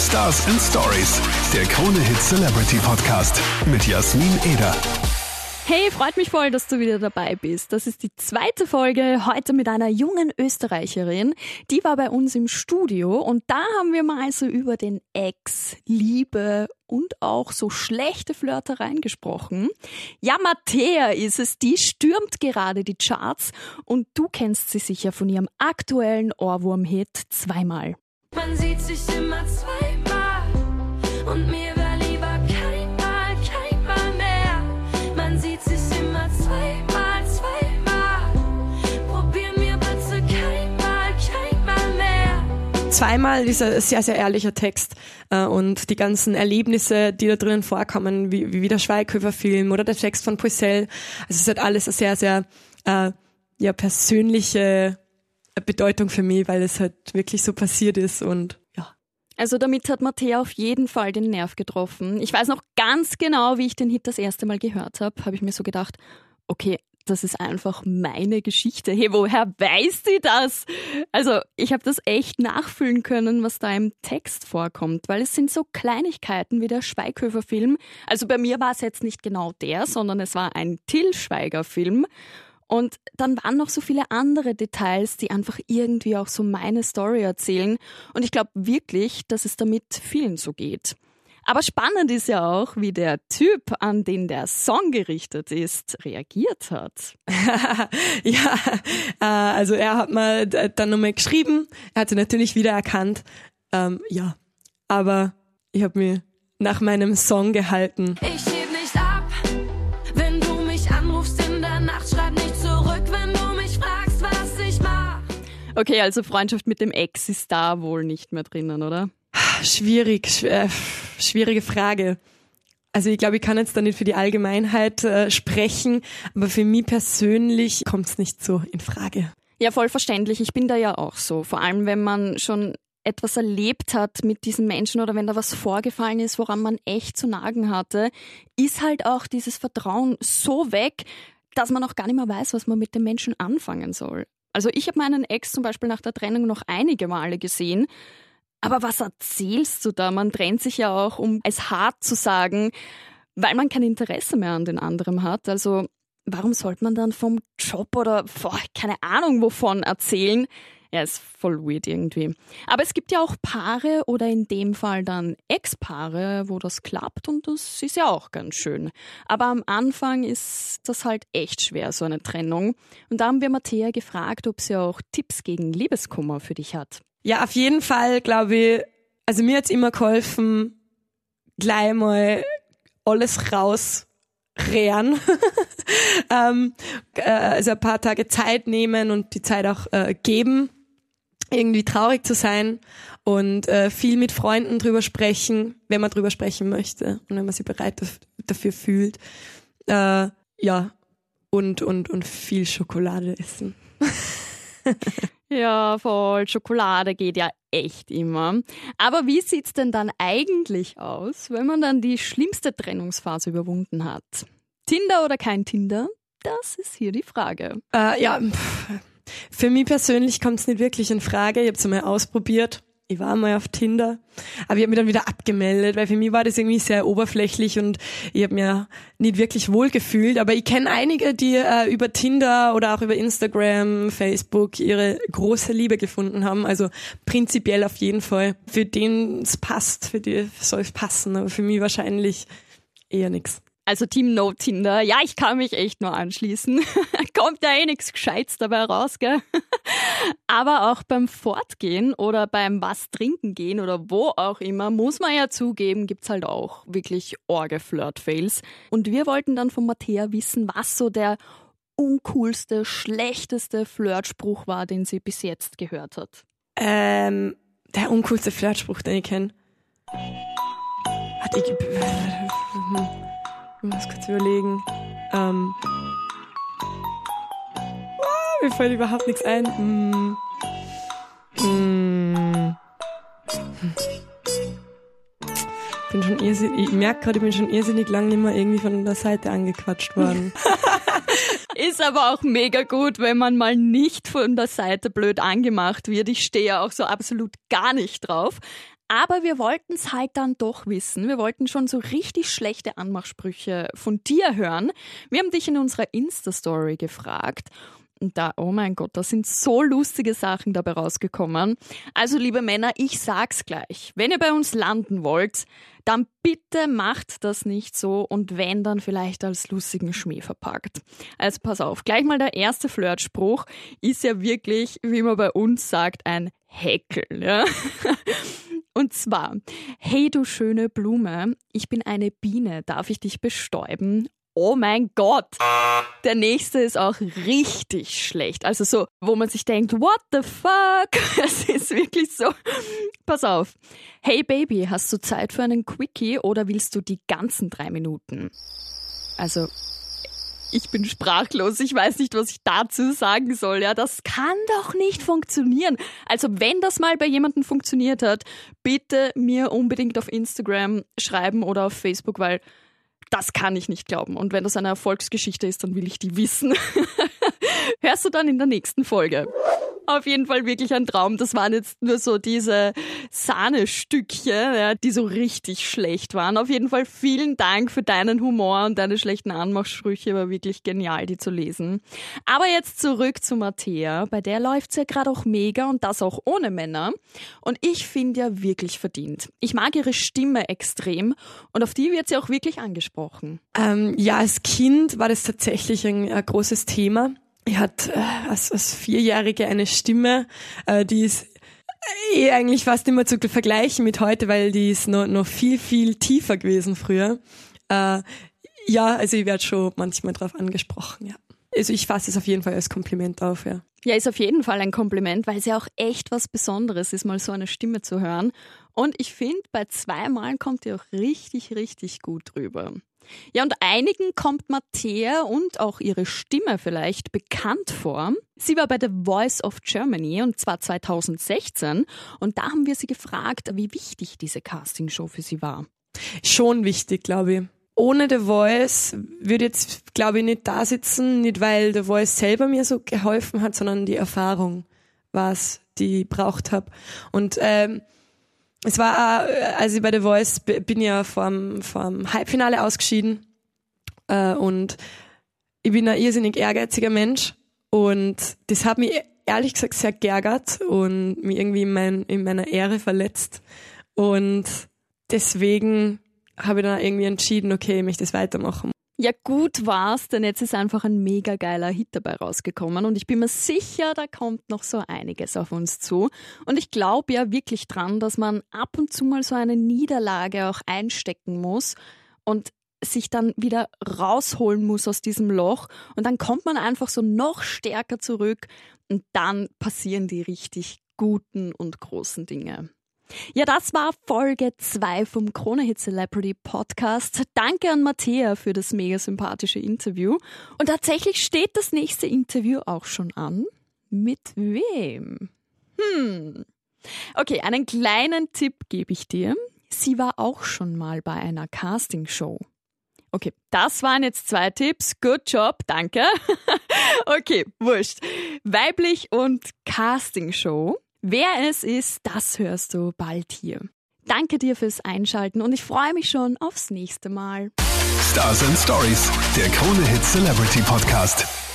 Stars and Stories, der Krone Hit Celebrity Podcast mit Jasmin Eder. Hey, freut mich voll, dass du wieder dabei bist. Das ist die zweite Folge heute mit einer jungen Österreicherin. Die war bei uns im Studio und da haben wir mal so über den Ex, Liebe und auch so schlechte Flirtereien gesprochen. Ja, Mattea ist es, die stürmt gerade die Charts und du kennst sie sicher von ihrem aktuellen Ohrwurm-Hit zweimal. Man sieht sich immer zweimal zweimal, dieser sehr, sehr ehrlicher Text äh, und die ganzen Erlebnisse, die da drinnen vorkommen, wie, wie der Schweighöfer-Film oder der Text von Poisel. Also es halt alles eine sehr, sehr äh, ja, persönliche Bedeutung für mich, weil es halt wirklich so passiert ist und. Also damit hat Mattea auf jeden Fall den Nerv getroffen. Ich weiß noch ganz genau, wie ich den Hit das erste Mal gehört habe, habe ich mir so gedacht, okay, das ist einfach meine Geschichte. Hey, woher weiß sie das? Also, ich habe das echt nachfühlen können, was da im Text vorkommt, weil es sind so Kleinigkeiten wie der Schweighöfer-Film. Also bei mir war es jetzt nicht genau der, sondern es war ein Till Schweiger-Film. Und dann waren noch so viele andere Details, die einfach irgendwie auch so meine Story erzählen. Und ich glaube wirklich, dass es damit vielen so geht. Aber spannend ist ja auch, wie der Typ, an den der Song gerichtet ist, reagiert hat. ja, äh, also er hat mal d- dann nochmal geschrieben, er hat sie natürlich wieder erkannt. Ähm, ja, aber ich habe mir nach meinem Song gehalten. Ich Okay, also Freundschaft mit dem Ex ist da wohl nicht mehr drinnen, oder? Schwierig, schw äh, schwierige Frage. Also ich glaube, ich kann jetzt da nicht für die Allgemeinheit äh, sprechen, aber für mich persönlich kommt es nicht so in Frage. Ja, voll verständlich. Ich bin da ja auch so. Vor allem, wenn man schon etwas erlebt hat mit diesen Menschen oder wenn da was vorgefallen ist, woran man echt zu nagen hatte, ist halt auch dieses Vertrauen so weg, dass man auch gar nicht mehr weiß, was man mit dem Menschen anfangen soll. Also ich habe meinen Ex zum Beispiel nach der Trennung noch einige Male gesehen. Aber was erzählst du da? Man trennt sich ja auch, um es hart zu sagen, weil man kein Interesse mehr an den anderen hat. Also warum sollte man dann vom Job oder boah, keine Ahnung wovon erzählen? Ja, ist voll weird irgendwie. Aber es gibt ja auch Paare oder in dem Fall dann Ex-Paare, wo das klappt und das ist ja auch ganz schön. Aber am Anfang ist das halt echt schwer, so eine Trennung. Und da haben wir Mattea gefragt, ob sie auch Tipps gegen Liebeskummer für dich hat. Ja, auf jeden Fall, glaube ich, also mir hat's immer geholfen, gleich mal alles rausrehren. ähm, äh, also ein paar Tage Zeit nehmen und die Zeit auch äh, geben, irgendwie traurig zu sein und äh, viel mit Freunden drüber sprechen, wenn man drüber sprechen möchte und wenn man sich bereit daf- dafür fühlt. Äh, ja, und, und, und viel Schokolade essen. Ja, voll. Schokolade geht ja echt immer. Aber wie sieht's denn dann eigentlich aus, wenn man dann die schlimmste Trennungsphase überwunden hat? Tinder oder kein Tinder? Das ist hier die Frage. Äh, ja, pff, für mich persönlich kommt es nicht wirklich in Frage. Ich habe es mal ausprobiert. Ich war mal auf Tinder, aber ich habe mich dann wieder abgemeldet, weil für mich war das irgendwie sehr oberflächlich und ich habe mir nicht wirklich wohl gefühlt. Aber ich kenne einige, die äh, über Tinder oder auch über Instagram, Facebook ihre große Liebe gefunden haben. Also prinzipiell auf jeden Fall. Für den es passt, für die soll es passen, aber für mich wahrscheinlich eher nix. Also Team No Tinder. Ja, ich kann mich echt nur anschließen. Kommt ja eh nichts Gescheites dabei raus, gell? Aber auch beim Fortgehen oder beim was trinken gehen oder wo auch immer, muss man ja zugeben, gibt's halt auch wirklich orge Flirt-Fails. Und wir wollten dann von Mattea wissen, was so der uncoolste, schlechteste Flirtspruch war, den sie bis jetzt gehört hat. Ähm, der uncoolste Flirtspruch, den ich kenne. Warte, ich, ich muss kurz überlegen. Ähm, ah, mir fällt überhaupt nichts ein. Hm. Hm. Bin schon ich merke gerade, ich bin schon irrsinnig lang nicht mehr irgendwie von der Seite angequatscht worden. Ist aber auch mega gut, wenn man mal nicht von der Seite blöd angemacht wird. Ich stehe ja auch so absolut gar nicht drauf. Aber wir wollten es halt dann doch wissen. Wir wollten schon so richtig schlechte Anmachsprüche von dir hören. Wir haben dich in unserer Insta-Story gefragt. Und da, oh mein Gott, da sind so lustige Sachen dabei rausgekommen. Also, liebe Männer, ich sag's gleich. Wenn ihr bei uns landen wollt, dann bitte macht das nicht so und wenn, dann vielleicht als lustigen Schmäh verpackt. Also pass auf, gleich mal der erste Flirtspruch ist ja wirklich, wie man bei uns sagt, ein Häkel. Ja? Und zwar, hey du schöne Blume, ich bin eine Biene, darf ich dich bestäuben? Oh mein Gott. Der nächste ist auch richtig schlecht. Also so, wo man sich denkt, what the fuck? Es ist wirklich so. Pass auf. Hey Baby, hast du Zeit für einen Quickie oder willst du die ganzen drei Minuten? Also, ich bin sprachlos. Ich weiß nicht, was ich dazu sagen soll. Ja, das kann doch nicht funktionieren. Also, wenn das mal bei jemandem funktioniert hat, bitte mir unbedingt auf Instagram schreiben oder auf Facebook, weil das kann ich nicht glauben. Und wenn das eine Erfolgsgeschichte ist, dann will ich die wissen. Hörst du dann in der nächsten Folge auf jeden Fall wirklich ein Traum. Das waren jetzt nur so diese Sahnestückchen, ja, die so richtig schlecht waren. Auf jeden Fall vielen Dank für deinen Humor und deine schlechten Anmachsprüche. War wirklich genial, die zu lesen. Aber jetzt zurück zu Mattea. Bei der läuft's ja gerade auch mega und das auch ohne Männer. Und ich finde ja wirklich verdient. Ich mag ihre Stimme extrem und auf die wird sie auch wirklich angesprochen. Ähm, ja, als Kind war das tatsächlich ein, ein großes Thema. Ich hatte äh, als, als Vierjährige eine Stimme, äh, die ist eh eigentlich fast immer zu vergleichen mit heute, weil die ist noch, noch viel, viel tiefer gewesen früher. Äh, ja, also ich werde schon manchmal drauf angesprochen, ja. Also ich fasse es auf jeden Fall als Kompliment auf, ja. Ja, ist auf jeden Fall ein Kompliment, weil es ja auch echt was Besonderes ist, mal so eine Stimme zu hören. Und ich finde, bei zweimal kommt die auch richtig, richtig gut rüber. Ja, und einigen kommt Mattea und auch ihre Stimme vielleicht bekannt vor. Sie war bei The Voice of Germany und zwar 2016 und da haben wir sie gefragt, wie wichtig diese Castingshow für sie war. Schon wichtig, glaube ich. Ohne The Voice würde jetzt, glaube ich, nicht da sitzen, nicht weil The Voice selber mir so geholfen hat, sondern die Erfahrung, was die braucht habe. Und ähm, es war, äh, als ich bei The Voice bin ja vom, vom Halbfinale ausgeschieden äh, und ich bin ein irrsinnig ehrgeiziger Mensch und das hat mich ehrlich gesagt sehr geärgert und mich irgendwie in, mein, in meiner Ehre verletzt und deswegen habe ich dann irgendwie entschieden, okay, ich möchte das weitermachen. Ja, gut war's, denn jetzt ist einfach ein mega geiler Hit dabei rausgekommen und ich bin mir sicher, da kommt noch so einiges auf uns zu. Und ich glaube ja wirklich dran, dass man ab und zu mal so eine Niederlage auch einstecken muss und sich dann wieder rausholen muss aus diesem Loch und dann kommt man einfach so noch stärker zurück und dann passieren die richtig guten und großen Dinge. Ja, das war Folge 2 vom Krone Hit Celebrity Podcast. Danke an Mattea für das mega sympathische Interview. Und tatsächlich steht das nächste Interview auch schon an. Mit wem? Hm. Okay, einen kleinen Tipp gebe ich dir. Sie war auch schon mal bei einer Castingshow. Okay, das waren jetzt zwei Tipps. Good job, danke. okay, wurscht. Weiblich und Castingshow. Wer es ist, das hörst du bald hier. Danke dir fürs Einschalten und ich freue mich schon aufs nächste Mal. Stars and Stories, der Krone Hit Celebrity Podcast.